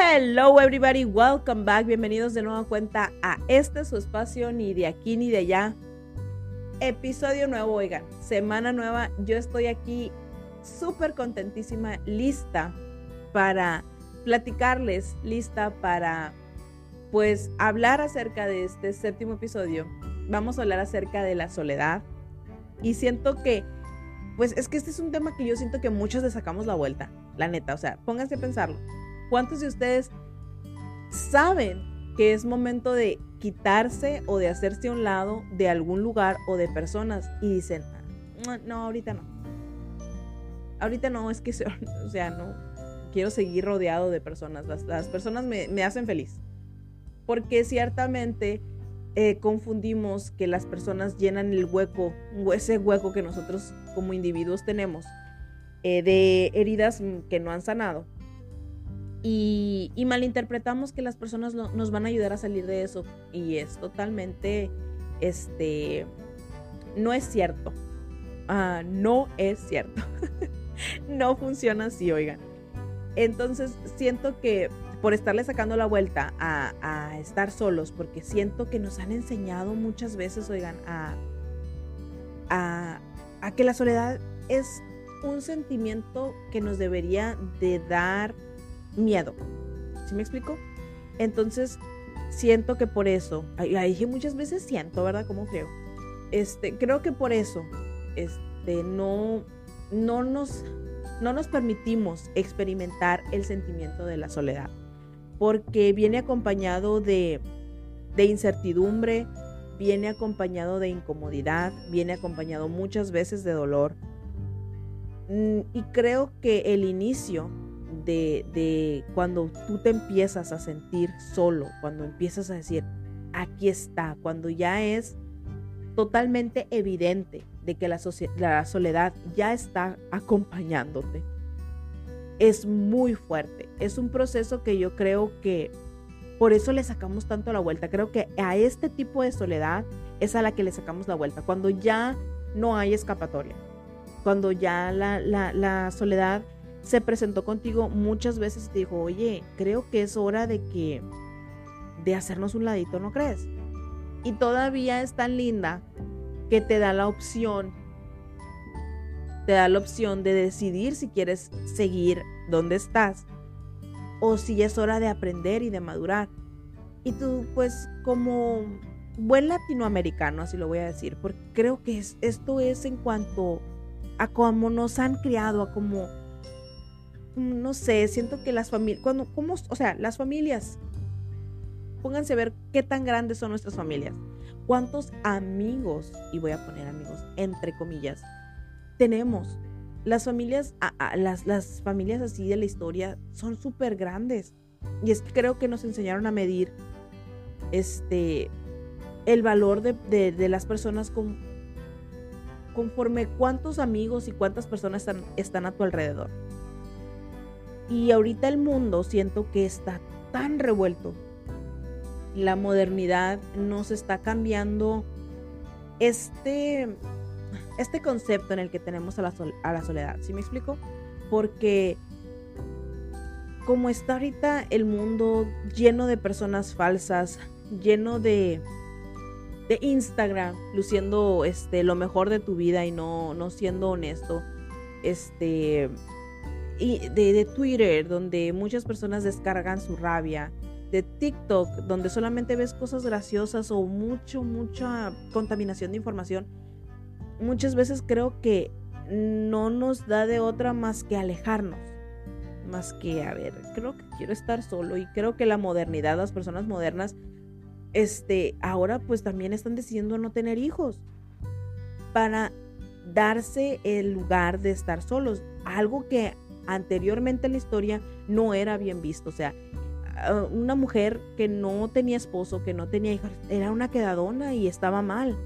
Hello everybody, welcome back, bienvenidos de nuevo cuenta a este su espacio, ni de aquí ni de allá. Episodio nuevo, oigan, semana nueva, yo estoy aquí súper contentísima, lista para platicarles, lista para pues hablar acerca de este séptimo episodio. Vamos a hablar acerca de la soledad y siento que pues es que este es un tema que yo siento que muchos le sacamos la vuelta, la neta, o sea, pónganse a pensarlo. ¿Cuántos de ustedes saben que es momento de quitarse o de hacerse a un lado de algún lugar o de personas y dicen, no, no ahorita no. Ahorita no, es que, o sea, no, quiero seguir rodeado de personas. Las, personas me, me, hacen feliz. Porque ciertamente eh, confundimos que las personas llenan el hueco, ese hueco que nosotros como individuos tenemos, eh, de heridas que no han sanado y, malinterpretamos que las personas nos van a ayudar a salir de eso y es totalmente, este, no es cierto. Ah, no es cierto. no funciona así, oigan. Entonces siento que por estarle sacando la vuelta a, a, estar solos, porque siento que nos han enseñado muchas veces, oigan, a, a, a que la soledad es un sentimiento que nos debería de dar miedo. ¿Sí me explico? Entonces, siento que por eso, ahí dije muchas veces siento, ¿verdad? Como creo. Este, creo que por eso, este, no, no nos, no nos permitimos experimentar el sentimiento de la soledad, porque viene acompañado de, de incertidumbre, viene acompañado de incomodidad, viene acompañado muchas veces de dolor. Mm, y creo que el inicio de, cuando tú te empiezas a sentir solo, cuando empiezas a decir, aquí está, cuando ya es totalmente evidente de que la, soledad ya está acompañándote. Es muy fuerte. Es un proceso que yo creo que por eso le sacamos tanto la vuelta. Creo que a este tipo de soledad es a la que le sacamos la vuelta. Cuando ya no hay escapatoria. Cuando ya la soledad se presentó contigo muchas veces y te dijo, oye, creo que es hora de que, de hacernos un ladito, ¿no crees? Y todavía es tan linda que te da la opción, te da la opción de decidir si quieres seguir donde estás o si es hora de aprender y de madurar. Y tú, pues, como buen latinoamericano, así lo voy a decir, porque creo que esto es en cuanto a cómo nos han criado, a cómo no sé, siento que las familias, cuando, ¿cómo, o sea, las familias, pónganse a ver qué tan grandes son nuestras familias, cuántos amigos, y voy a poner amigos entre comillas, tenemos. Las familias, las, las familias así de la historia son súper grandes. Y es que creo que nos enseñaron a medir este, el valor de, de, las personas con, conforme cuántos amigos y cuántas personas están, están a tu alrededor. Y ahorita el mundo siento que está tan revuelto. La modernidad nos está cambiando este, este concepto en el que tenemos a la, a la soledad. ¿Sí me explico? Porque como está ahorita el mundo lleno de personas falsas, lleno de, de Instagram, luciendo este, lo mejor de tu vida y no, no siendo honesto, este, y de, Twitter, donde muchas personas descargan su rabia, de TikTok, donde solamente ves cosas graciosas o mucho, mucha contaminación de información, muchas veces creo que no nos da de otra más que alejarnos. Más que, a ver, creo que quiero estar solo y creo que la modernidad, las personas modernas, este, ahora pues también están decidiendo no tener hijos para darse el lugar de estar solos. Algo que anteriormente en la historia no era bien visto. O sea, ah, una mujer que no tenía esposo, que no tenía hijos, era una quedadona y estaba mal.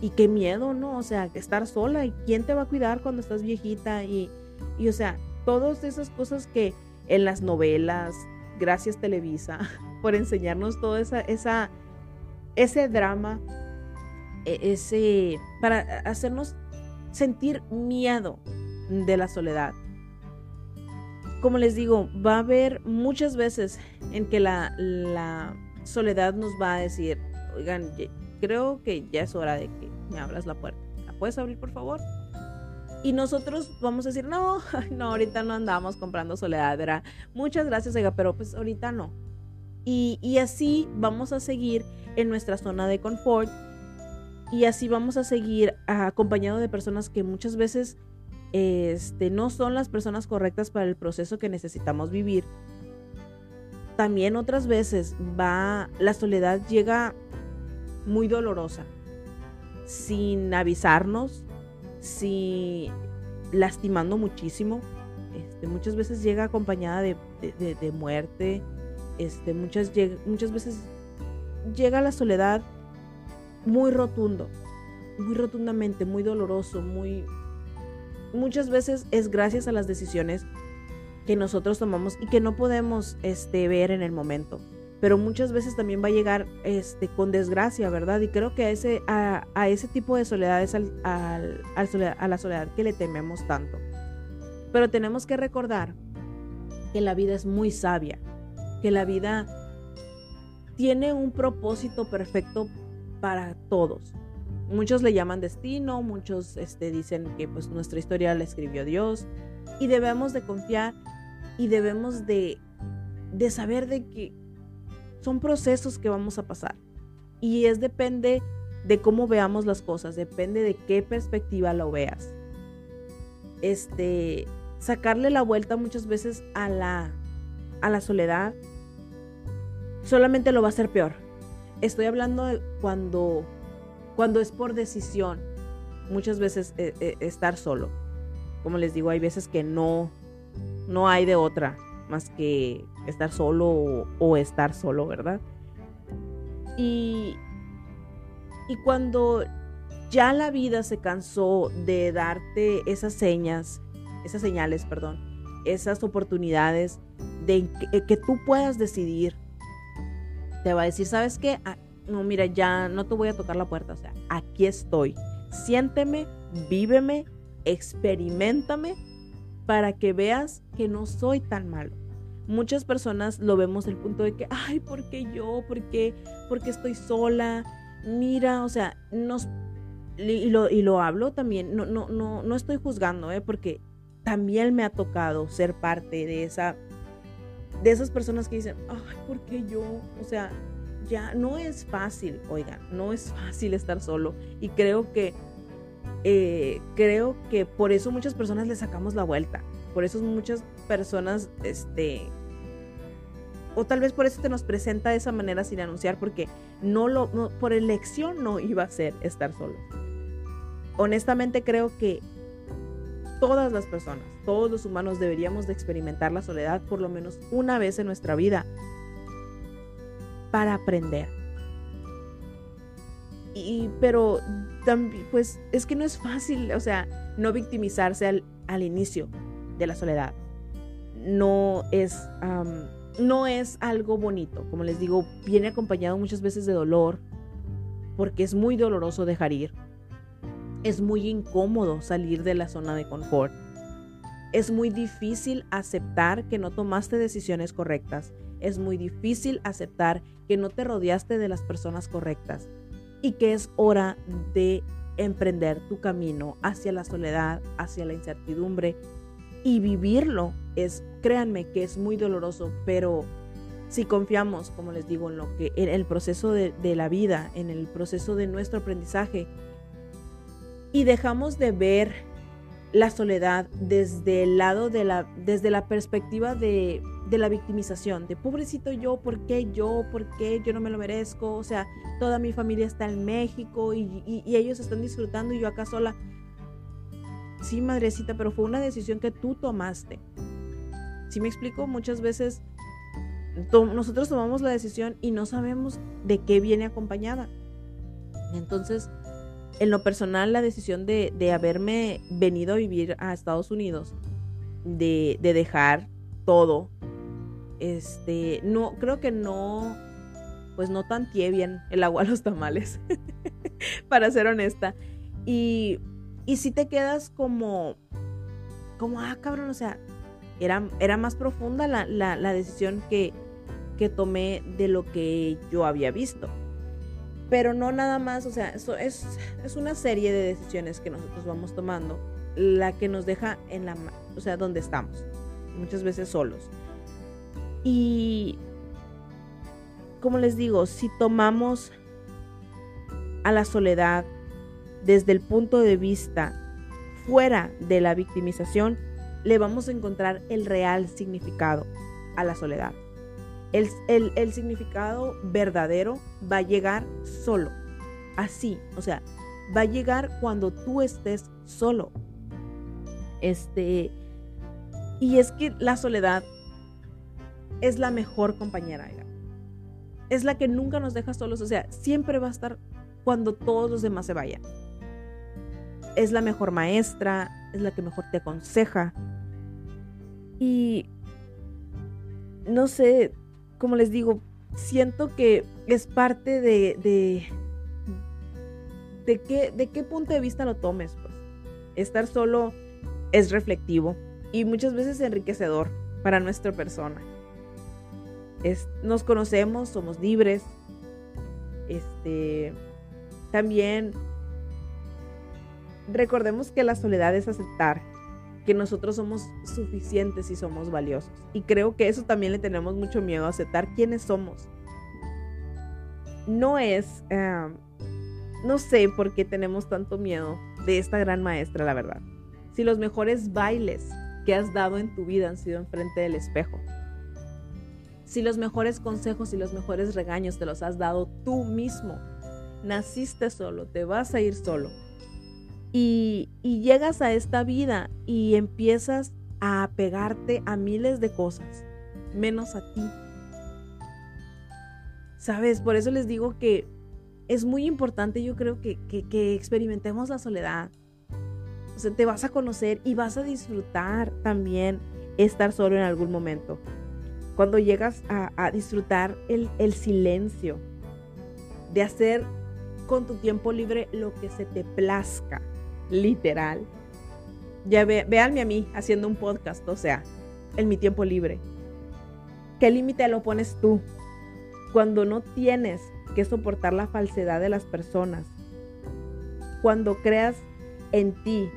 Y qué miedo, ¿no? O sea, estar sola y quién te va a cuidar cuando estás viejita y, y o sea, todas esas cosas que en las novelas, gracias Televisa, por enseñarnos todo esa, esa, ese drama, e, ese, para hacernos sentir miedo de la soledad como les digo, va a haber muchas veces en que la, soledad nos va a decir, oigan, creo que ya es hora de que me abras la puerta. ¿La puedes abrir, por favor? Y nosotros vamos a decir, no, no, ahorita no andamos comprando soledad. Muchas gracias, oiga, pero pues ahorita no. Y, y así vamos a seguir en nuestra zona de confort y así vamos a seguir acompañado de personas que muchas veces este, no son las personas correctas para el proceso que necesitamos vivir. También otras veces va, la soledad llega muy dolorosa, sin avisarnos, sin lastimando muchísimo. Este, muchas veces llega acompañada de, muerte. Este, muchas, muchas veces llega la soledad muy rotundo, muy rotundamente, muy doloroso, muy... Muchas veces es gracias a las decisiones que nosotros tomamos y que no podemos este, ver en el momento. Pero muchas veces también va a llegar este, con desgracia, ¿verdad? Y creo que a ese, a, ese tipo de soledad es al, a la soledad que le tememos tanto. Pero tenemos que recordar que la vida es muy sabia, que la vida tiene un propósito perfecto para todos. Muchos le llaman destino, muchos este, dicen que pues nuestra historia la escribió Dios y debemos de confiar y debemos de, de saber de que son procesos que vamos a pasar y es depende de cómo veamos las cosas, depende de qué perspectiva lo veas. Este, sacarle la vuelta muchas veces a la, a la soledad solamente lo va a hacer peor estoy hablando de cuando, cuando es por decisión, muchas veces eh, eh, estar solo. Como les digo, hay veces que no, no hay de otra más que estar solo o, estar solo, ¿verdad? Y, y cuando ya la vida se cansó de darte esas señas, esas señales, perdón, esas oportunidades de que tú puedas decidir te va a decir, ¿sabes qué? No, mira, ya no te voy a tocar la puerta, o sea, aquí estoy. Siénteme, víveme, experimentame para que veas que no soy tan malo. Muchas personas lo vemos el punto de que, ay, ¿por qué yo? ¿Por qué? Porque estoy sola. Mira, o sea, nos y lo, y lo hablo también, no, no, no, no estoy juzgando, ¿eh? porque también me ha tocado ser parte de esa de esas personas que dicen, ay, ¿por qué yo? O sea, ya no es fácil, oigan, no es fácil estar solo. Y creo que, eh, creo que por eso muchas personas le sacamos la vuelta. Por eso muchas personas, este, o tal vez por eso te nos presenta de esa manera sin anunciar, porque no lo, por elección no iba a ser estar solo. Honestamente creo que todas las personas, todos los humanos deberíamos de experimentar la soledad por lo menos una vez en nuestra vida para aprender. Y, pero también, pues es que no es fácil, o sea, no victimizarse al, al inicio de la soledad. No es, no es algo bonito. Como les digo, viene acompañado muchas veces de dolor, porque es muy doloroso dejar ir es muy incómodo salir de la zona de confort. Es muy difícil aceptar que no tomaste decisiones correctas. Es muy difícil aceptar que no te rodeaste de las personas correctas y que es hora de emprender tu camino hacia la soledad, hacia la incertidumbre y vivirlo. Es, créanme que es muy doloroso, pero si confiamos, como les digo, en lo que en el proceso de, de la vida, en el proceso de nuestro aprendizaje, y dejamos de ver la soledad desde el lado de la, desde la perspectiva de, la victimización, de pobrecito yo, ¿por qué yo? ¿Por qué yo no me lo merezco? O sea, toda mi familia está en México y, ellos están disfrutando y yo acá sola. Sí, madrecita, pero fue una decisión que tú tomaste. Si me explico, muchas veces nosotros tomamos la decisión y no sabemos de qué viene acompañada. Entonces, en lo personal, la decisión de, haberme venido a vivir a Estados Unidos, de, dejar todo, este, no, creo que no, pues no tanteé bien el agua a los tamales, para ser honesta. Y, y si te quedas como, como, ah, cabrón, o sea, Era, era más profunda la, la, decisión que, que tomé de lo que yo había visto. Pero no nada más, o sea, eso es, es una serie de decisiones que nosotros vamos tomando, la que nos deja en la, o sea, donde estamos, muchas veces solos. Y como les digo, si tomamos a la soledad desde el punto de vista fuera de la victimización, le vamos a encontrar el real significado a la soledad. El, significado verdadero va a llegar solo, así, o sea, va a llegar cuando tú estés solo. Este, y es que la soledad es la mejor compañera, es la que nunca nos deja solos, o sea, siempre va a estar cuando todos los demás se vayan es la mejor maestra, es la que mejor te aconseja. Y no sé, como les digo, siento que es parte de, de, qué, de qué punto de vista lo tomes. Pues. Estar solo es reflectivo y muchas veces enriquecedor para nuestra persona. Nos conocemos, somos libres. Este, también Recordemos que la soledad es aceptar que nosotros somos suficientes y somos valiosos. Y creo que eso también le tenemos mucho miedo, a aceptar quiénes somos. No es, em, no sé por qué tenemos tanto miedo de esta gran maestra, la verdad. Si los mejores bailes que has dado en tu vida han sido enfrente del espejo. Si los mejores consejos y los mejores regaños te los has dado tú mismo. Naciste solo, te vas a ir solo y, llegas a esta vida y empiezas a apegarte a miles de cosas, menos a ti. ¿Sabes? Por eso les digo que es muy importante, yo creo que, que, experimentemos la soledad. O sea, te vas a conocer y vas a disfrutar también estar solo en algún momento. Cuando llegas a, disfrutar el, silencio, de hacer con tu tiempo libre lo que se te plazca literal. Ya ve, véanme a mí haciendo un podcast, o sea, en mi tiempo libre. ¿Qué límite lo pones tú? Cuando no tienes que soportar la falsedad de las personas. Cuando creas en ti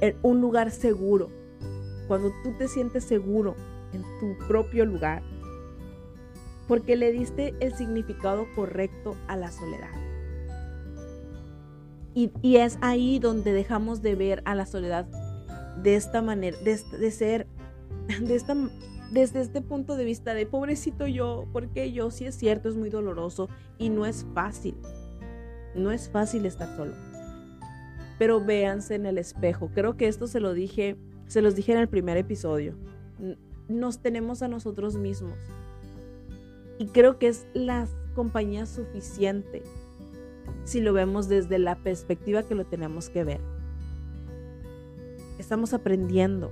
en un lugar seguro. Cuando tú te sientes seguro en tu propio lugar. Porque le diste el significado correcto a la soledad. Y, es ahí donde dejamos de ver a la soledad de esta manera, de, ser, de esta, desde este punto de vista de pobrecito yo, porque yo sí es cierto, es muy doloroso y no es fácil. No es fácil estar solo. Pero véanse en el espejo. Creo que esto se lo dije, se los dije en el primer episodio. Nos tenemos a nosotros mismos. Y creo que es la compañía suficiente si lo vemos desde la perspectiva que lo tenemos que ver. Estamos aprendiendo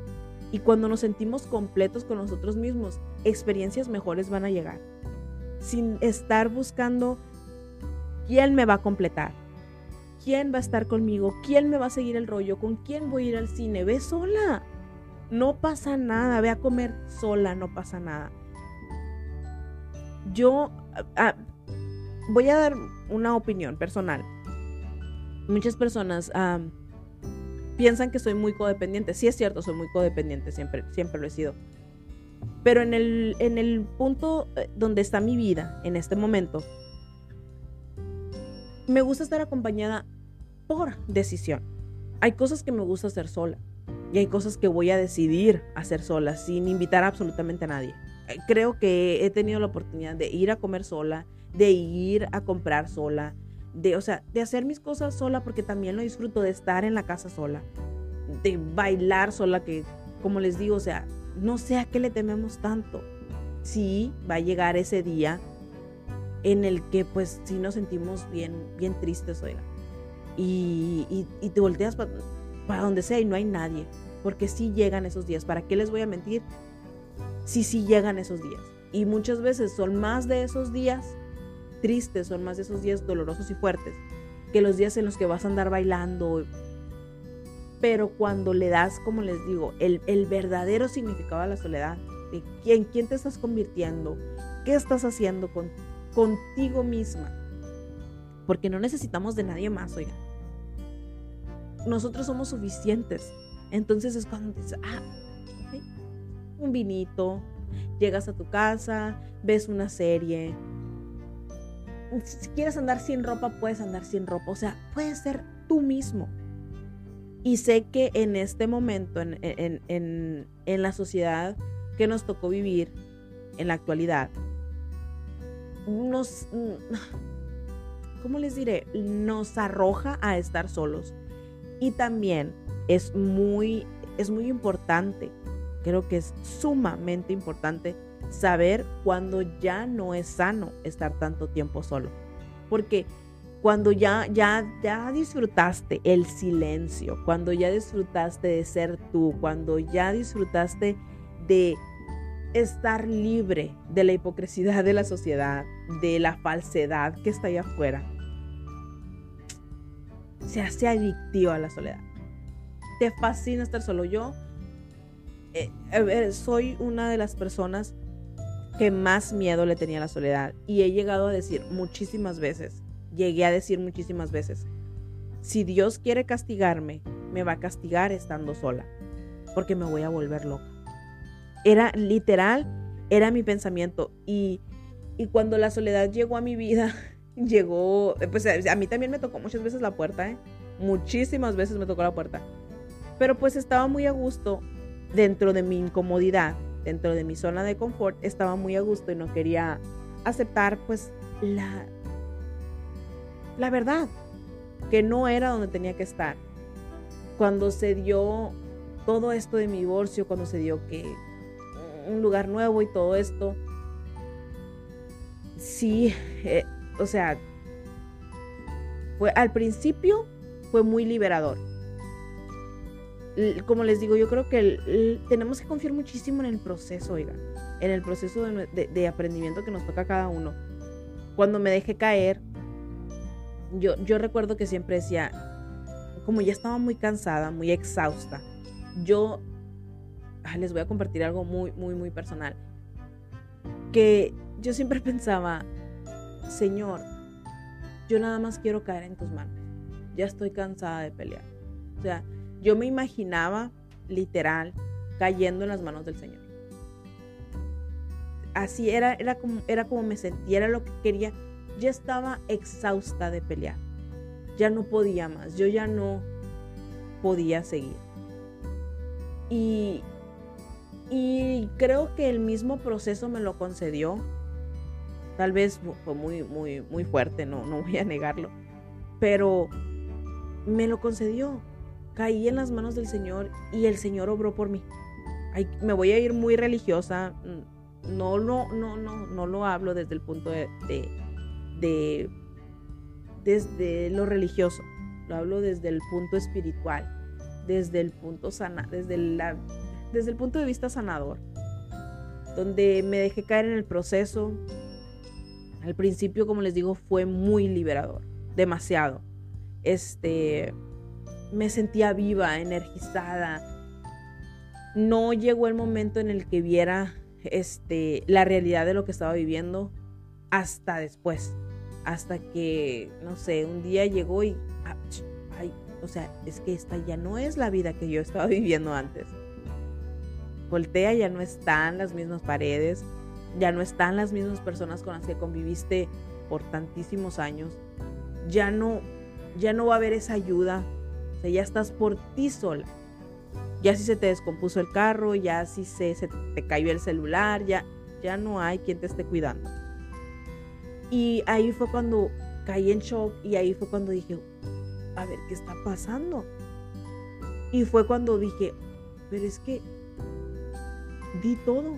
y cuando nos sentimos completos con nosotros mismos, experiencias mejores van a llegar. Sin estar buscando quién me va a completar, quién va a estar conmigo, quién me va a seguir el rollo, con quién voy a ir al cine. Ve sola. No pasa nada. Ve a comer sola, no pasa nada. Yo, voy a dar una opinión personal. Muchas personas piensan que soy muy codependiente. Sí es cierto, soy muy codependiente, siempre, siempre lo he sido. Pero en el, en el punto eh, donde está mi vida, en este momento, me gusta estar acompañada por decisión. Hay cosas que me gusta hacer sola y hay cosas que voy a decidir hacer sola sin invitar absolutamente a nadie. Eh, creo que he tenido la oportunidad de ir a comer sola, de ir a comprar sola, de, o sea, de hacer mis cosas sola porque también lo disfruto de estar en la casa sola, de bailar sola, que como les digo, o sea, no sé a qué le tememos tanto. Sí, va a llegar ese día en el que pues sí nos sentimos bien, bien tristes, oiga. Y, y, te volteas para donde sea y no hay nadie, porque sí llegan esos días. ¿Para qué les voy a mentir? Sí, sí llegan esos días. Y muchas veces son más de esos días tristes, son más de esos días dolorosos y fuertes que los días en los que vas a andar bailando. Pero cuando le das, como les digo, el, el verdadero significado a la soledad, de quién, quién te estás convirtiendo, qué estás haciendo con, contigo misma. Porque no necesitamos de nadie más, oiga. Nosotros somos suficientes. Entonces es cuando dices, ah, un vinito, llegas a tu casa, ves una serie. Si quieres andar sin ropa, puedes andar sin ropa. O sea, puedes ser tú mismo. Y sé que en este momento, en, en, en, la sociedad que nos tocó vivir, en la actualidad, nos, ¿cómo les diré? Nos arroja a estar solos. Y también es muy, es muy importante, creo que es sumamente importante saber cuando ya no es sano estar tanto tiempo solo. Porque cuando ya, ya, ya disfrutaste el silencio, cuando ya disfrutaste de ser tú, cuando ya disfrutaste de estar libre de la hipocresía de la sociedad, de la falsedad que está allá afuera, se hace adictivo a la soledad. Te fascina estar solo. Yo eh, soy una de las personas que más miedo le tenía a la soledad y he llegado a decir muchísimas veces, llegué a decir muchísimas veces, si Dios quiere castigarme, me va a castigar estando sola, porque me voy a volver loca. Era literal, era mi pensamiento. Y, y cuando la soledad llegó a mi vida, llegó, pues a mí también me tocó muchas veces la puerta, ¿eh? Muchísimas veces me tocó la puerta. Pero pues estaba muy a gusto dentro de mi incomodidad, dentro de mi zona de confort, estaba muy a gusto y no quería aceptar pues la, la verdad, que no era donde tenía que estar. Cuando se dio todo esto de mi divorcio, cuando se dio que un lugar nuevo y todo esto, sí, eh, o sea, fue al principio fue muy liberador. Como les digo, yo creo que tenemos que confiar muchísimo en el proceso, oigan, en el proceso de, de aprendimiento que nos toca a cada uno. Cuando me dejé caer, yo, yo recuerdo que siempre decía, como ya estaba muy cansada, muy exhausta, yo les voy a compartir algo muy, muy, muy personal. Que yo siempre pensaba, Señor, yo nada más quiero caer en tus manos. Ya estoy cansada de pelear. O sea, yo me imaginaba literal cayendo en las manos del Señor. Así era, era como, era como me sentía, era lo que quería ya estaba exhausta de pelear. Ya no podía más, yo ya no podía seguir. Y, y creo que el mismo proceso me lo concedió. Tal vez fue muy, muy, muy fuerte, no, no voy a negarlo. Pero me lo concedió. Caí en las manos del Señor y el Señor obró por mí. me voy a ir muy religiosa. No, no, no, no, no lo hablo desde el punto de de desde lo religioso, lo hablo desde el punto espiritual, desde el punto sana, desde la desde el punto de vista sanador, donde me dejé caer en el proceso. Al principio, como les digo, fue muy liberador, demasiado. Este me sentía viva, energizada. No llegó el momento en el que viera este la realidad de lo que estaba viviendo hasta después hasta que, no sé, un día llegó y, ah, ay, o sea, es que esta ya no es la vida que yo estaba viviendo antes. Voltea, ya no están las mismas paredes, ya no están las mismas personas con las que conviviste por tantísimos años, ya no, ya no va a haber esa ayuda, ya estás por ti sola. Ya si se te descompuso el carro, ya si se, se te cayó el celular, ya, ya no hay quien te esté cuidando. Y ahí fue cuando caí en shock y ahí fue cuando dije, a ver, ¿qué está pasando? Y fue cuando dije, pero es que di todo.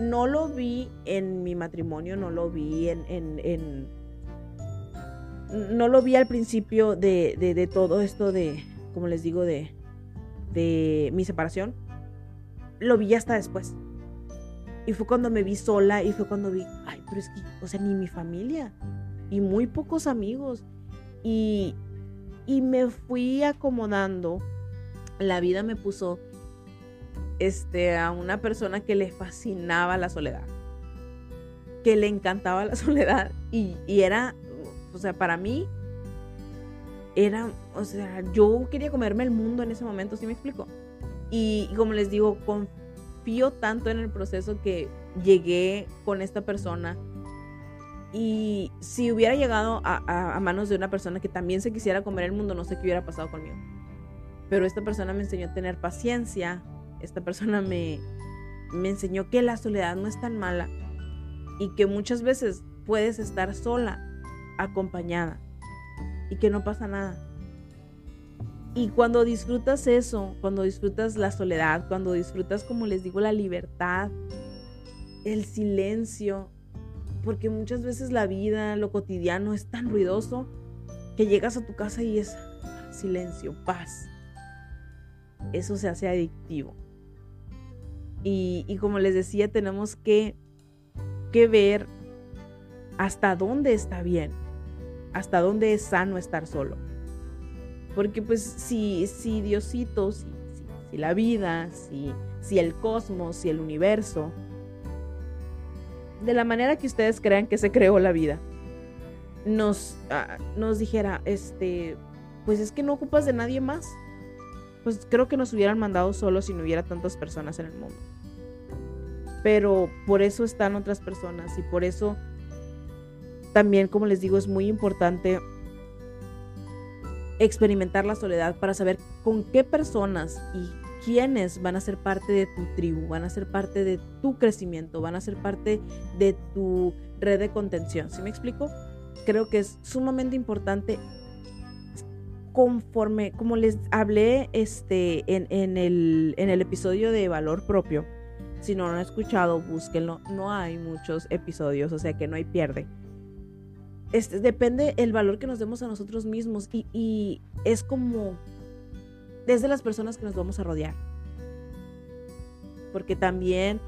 No lo vi en mi matrimonio, no lo vi en, en, no lo vi al principio de, de, de, todo esto de, como les digo, de, de mi separación. Lo vi hasta después. Y fue cuando me vi sola y fue cuando vi, ay, pero es que, o sea, ni mi familia y muy pocos amigos. Y, y me fui acomodando. La vida me puso este, a una persona que le fascinaba la soledad, que le encantaba la soledad y, era, o sea, para mí era, o sea, yo quería comerme el mundo en ese momento, ¿sí me explico? Y, como les digo, confío tanto en el proceso que llegué con esta persona. Y si hubiera llegado a, a, manos de una persona que también se quisiera comer el mundo, no sé qué hubiera pasado conmigo. Pero esta persona me enseñó a tener paciencia, esta persona me, me enseñó que la soledad no es tan mala y que muchas veces puedes estar sola, acompañada y que no pasa nada. Y cuando disfrutas eso, cuando disfrutas la soledad, cuando disfrutas, como les digo, la libertad, el silencio, porque muchas veces la vida, lo cotidiano es tan ruidoso que llegas a tu casa y es silencio, paz. Eso se hace adictivo. Y, como les decía, tenemos que, que ver hasta dónde está bien, hasta dónde es sano estar solo. Porque pues si, si Diosito, si, si, la vida, si, si el cosmos, si el universo, de la manera que ustedes crean que se creó la vida, nos, ah, nos dijera, este, pues es que no ocupas de nadie más pues creo que nos hubieran mandado solos si no hubiera tantas personas en el mundo. Pero por eso están otras personas y por eso también, como les digo, es muy importante experimentar la soledad para saber con qué personas y quiénes van a ser parte de tu tribu, van a ser parte de tu crecimiento, van a ser parte de tu red de contención. ¿Sí me explico? Creo que es sumamente importante conforme, como les hablé este, en, el, en el episodio de valor propio, si no lo han escuchado, búsquenlo. No hay muchos episodios, o sea que no hay pierde. Este, depende el valor que nos demos a nosotros mismos y, y es como desde las personas que nos vamos a rodear. Porque también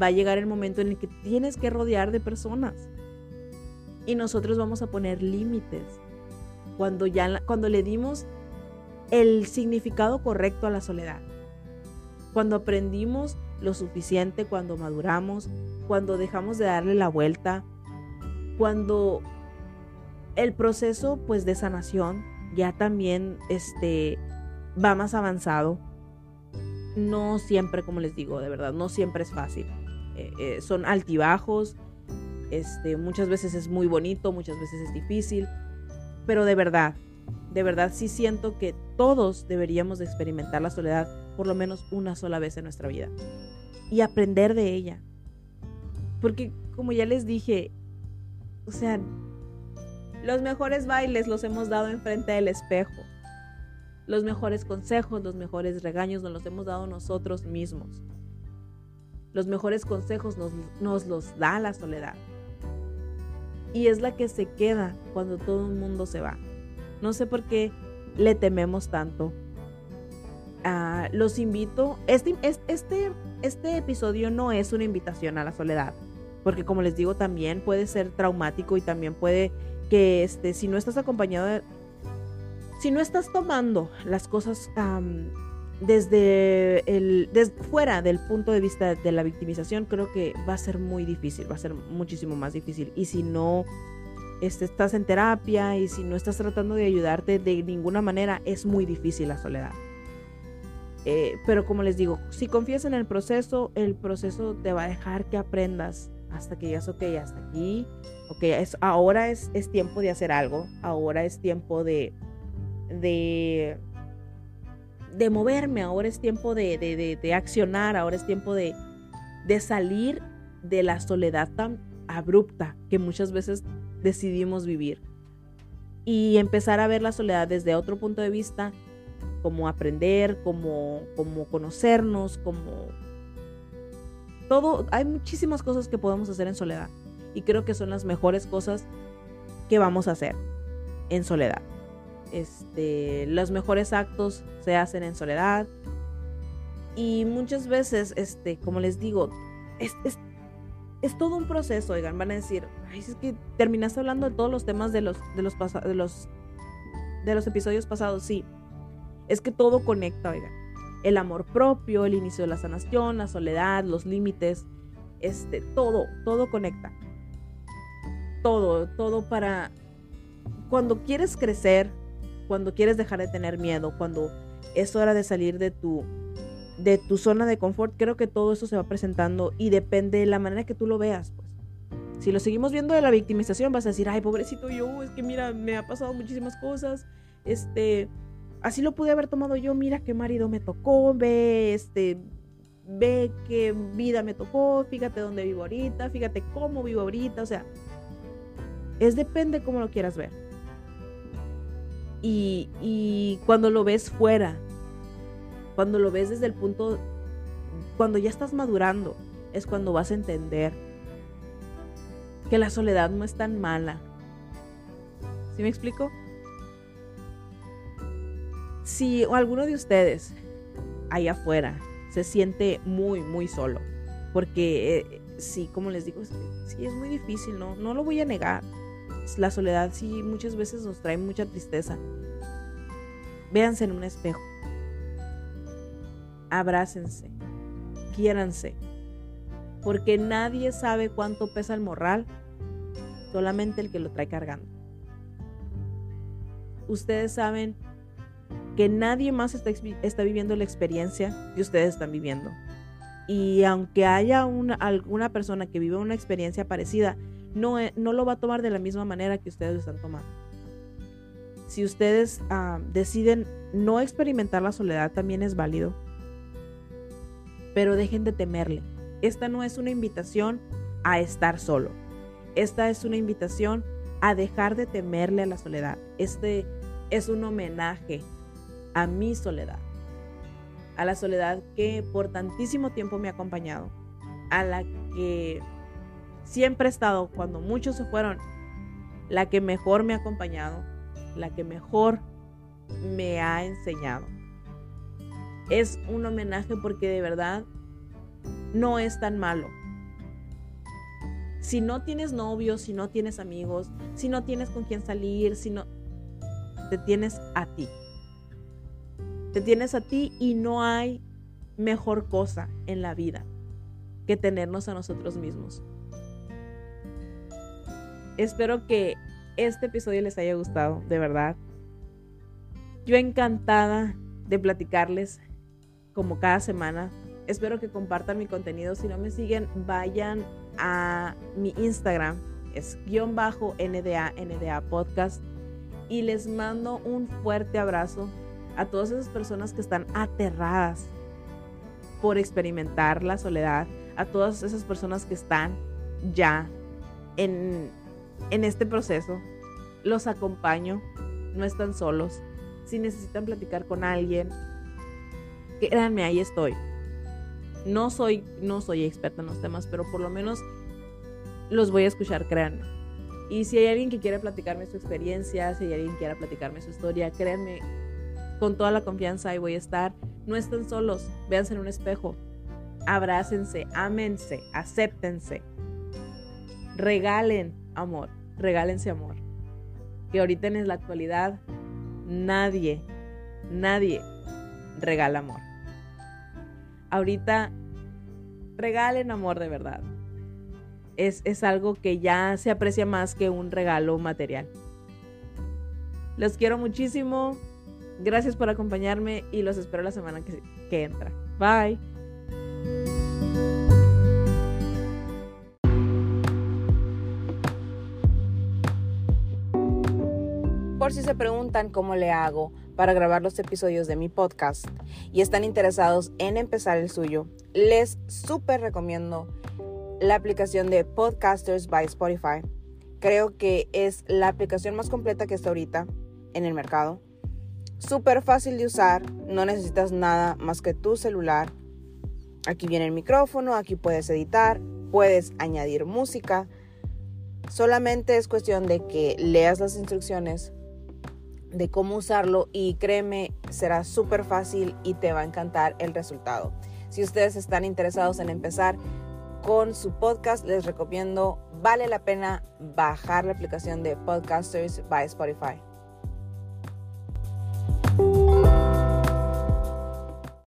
va a llegar el momento en el que tienes que rodear de personas. Y nosotros vamos a poner límites cuando ya cuando le dimos el significado correcto a la soledad. Cuando aprendimos lo suficiente, cuando maduramos, cuando dejamos de darle la vuelta, cuando el proceso pues de sanación ya también este va más avanzado. No siempre, como les digo, de verdad, no siempre es fácil. Eh, eh, son altibajos, este, muchas veces es muy bonito, muchas veces es difícil, pero de verdad, de verdad sí siento que todos deberíamos de experimentar la soledad por lo menos una sola vez en nuestra vida y aprender de ella. Porque como ya les dije, o sea, los mejores bailes los hemos dado enfrente del espejo. Los mejores consejos, los mejores regaños nos los hemos dado nosotros mismos. Los mejores consejos nos, nos los da la soledad y es la que se queda cuando todo el mundo se va. No sé por qué le tememos tanto. Ah, los invito, este, este, este episodio no es una invitación a la soledad, porque como les digo también puede ser traumático y también puede que este, si no estás acompañado, si no estás tomando las cosas desde el fuera del punto de vista de la victimización creo que va a ser muy difícil va a ser muchísimo más difícil. Y si no este, estás en terapia y si no estás tratando de ayudarte de ninguna manera es muy difícil la soledad eh, pero como les digo si confías en el proceso el proceso te va a dejar que aprendas hasta que digas ok hasta aquí ok es, ahora es, es tiempo de hacer algo ahora es tiempo de de de moverme, ahora es tiempo de, accionar, ahora es tiempo de, de salir de la soledad tan abrupta que muchas veces decidimos vivir y empezar a ver la soledad desde otro punto de vista, como aprender, como, como conocernos, como todo, hay muchísimas cosas que podemos hacer en soledad y creo que son las mejores cosas que vamos a hacer en soledad. Este, los mejores actos se hacen en soledad. Y muchas veces, este, como les digo, es, es, todo un proceso, oigan, van a decir, Ay, es que terminaste hablando de todos los temas de los, de los, de los de los episodios pasados, sí. Es que todo conecta, oigan. El amor propio, el inicio de la sanación, la soledad, los límites, este, todo, todo conecta. Todo, todo para cuando quieres crecer, cuando quieres dejar de tener miedo, cuando es hora de salir de tu de tu zona de confort, creo que todo eso se va presentando y depende de la manera que tú lo veas, pues. Si lo seguimos viendo de la victimización, vas a decir, ay, pobrecito yo, es que mira, me ha pasado muchísimas cosas, este, así lo pude haber tomado yo, mira qué marido me tocó, ve, este, ve qué vida me tocó, fíjate dónde vivo ahorita, fíjate cómo vivo ahorita, o sea, es depende cómo lo quieras ver. Y, y cuando lo ves fuera, cuando lo ves desde el punto, cuando ya estás madurando, es cuando vas a entender que la soledad no es tan mala. ¿Sí me explico? Si alguno de ustedes allá afuera se siente muy, muy solo, porque eh, sí, como les digo, sí es muy difícil, ¿no? No lo voy a negar. La soledad sí muchas veces nos trae mucha tristeza. Véanse en un espejo abrácense, quiéranse, porque nadie sabe cuánto pesa el morral, solamente el que lo trae cargando. Ustedes saben que nadie más está, está viviendo la experiencia que ustedes están viviendo. Y aunque haya una, alguna persona que vive una experiencia parecida, no, e, no lo va a tomar de la misma manera que ustedes lo están tomando. Si ustedes ah, deciden no experimentar la soledad, también es válido pero dejen de temerle. Esta no es una invitación a estar solo. Esta es una invitación a dejar de temerle a la soledad. Este es un homenaje a mi soledad. A la soledad que por tantísimo tiempo me ha acompañado. A la que siempre he estado cuando muchos se fueron. La que mejor me ha acompañado. La que mejor me ha enseñado es un homenaje porque de verdad no es tan malo. Si no tienes novio, si no tienes amigos, si no tienes con quién salir, si no, te tienes a ti. Te tienes a ti y no hay mejor cosa en la vida que tenernos a nosotros mismos. Espero que este episodio les haya gustado, de verdad. Yo encantada de platicarles como cada semana. Espero que compartan mi contenido. Si no me siguen, vayan a mi Instagram. Es guion bajo NDA, NDA Podcast. Y les mando un fuerte abrazo a todas esas personas que están aterradas por experimentar la soledad. A todas esas personas que están ya en, en este proceso. Los acompaño. No están solos. Si necesitan platicar con alguien, créanme, ahí estoy. No soy, no soy experta en los temas, pero por lo menos los voy a escuchar, créanme. Y si hay alguien que quiere platicarme su experiencia, si hay alguien que quiera platicarme su historia, créanme, con toda la confianza ahí voy a estar. No estén solos, véanse en un espejo, abrácense, ámense, acéptense, regalen amor, regálense amor. Que ahorita en la actualidad nadie, nadie regala amor ahorita regalen amor de verdad. Es, es, algo que ya se aprecia más que un regalo material. Los quiero muchísimo. Gracias por acompañarme y los espero la semana que, entra. Bye. Por si se preguntan cómo le hago para grabar los episodios de mi podcast y están interesados en empezar el suyo, les súper recomiendo la aplicación de Podcasters by Spotify. Creo que es la aplicación más completa que está ahorita en el mercado. Súper fácil de usar, no necesitas nada más que tu celular. Aquí viene el micrófono, aquí puedes editar, puedes añadir música. Solamente es cuestión de que leas las instrucciones, de cómo usarlo y créeme, será súper fácil y te va a encantar el resultado. Si ustedes están interesados en empezar con su podcast, les recomiendo, vale la pena bajar la aplicación de Podcasters by Spotify. Música